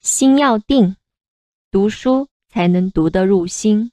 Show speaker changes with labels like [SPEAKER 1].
[SPEAKER 1] 心要定读书才能读得入心。